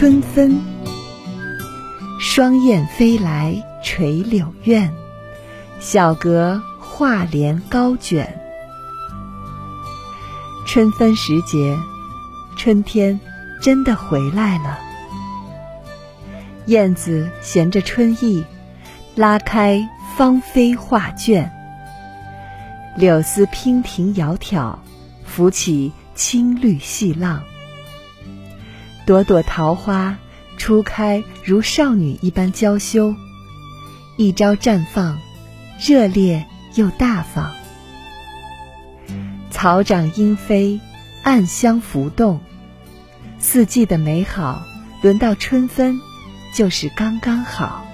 春分，双燕飞来垂柳院，小阁画帘高卷。春分时节，春天真的回来了。燕子衔着春意，拉开芳菲画卷。柳丝娉婷窈窕，浮起青绿细浪。朵朵桃花初开，如少女一般娇羞，一朝绽放，热烈又大方。草长莺飞，暗香浮动，四季的美好，轮到春分，就是刚刚好。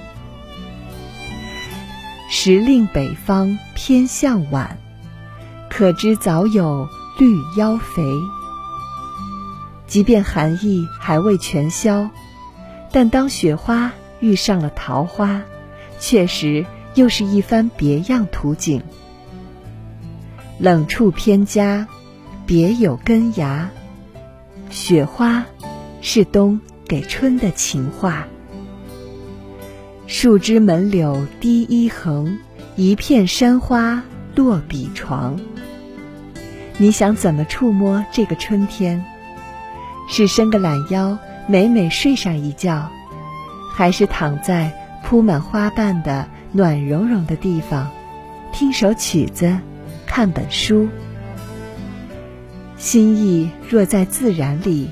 时令北方偏向晚，可知早有绿腰肥。即便寒意还未全消，但当雪花遇上了桃花，确实又是一番别样图景。冷处偏佳，别有根芽。雪花是冬给春的情话。树枝门柳低一横，一片山花落笔床。你想怎么触摸这个春天？是伸个懒腰，美美睡上一觉，还是躺在铺满花瓣的暖融融的地方，听首曲子？看本书，心意若在自然里，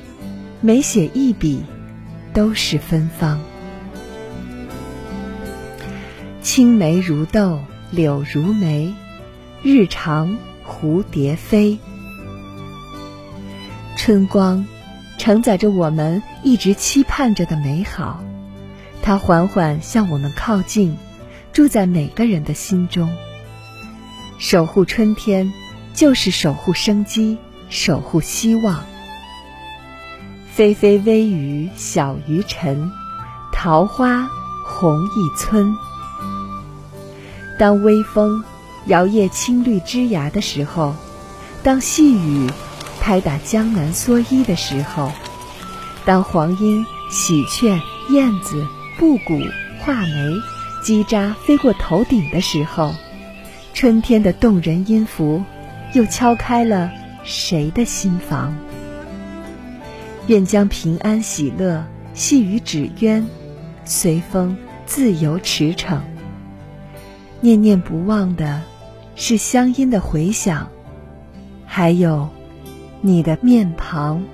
每写一笔，都是芬芳。青梅如豆，柳如眉，日长蝴蝶飞。春光，承载着我们一直期盼着的美好，它缓缓向我们靠近，住在每个人的心中。守护春天，就是守护生机，守护希望。霏霏微雨小于晨，桃花红一村。当微风摇曳青绿枝芽的时候，当细雨拍打江南蓑衣的时候，当黄莺、喜鹊、燕子、布谷、画眉、叽喳飞过头顶的时候。春天的动人音符，又敲开了谁的心房？愿将平安喜乐系于纸鸢，随风自由驰骋。念念不忘的，是乡音的回响，还有你的面庞。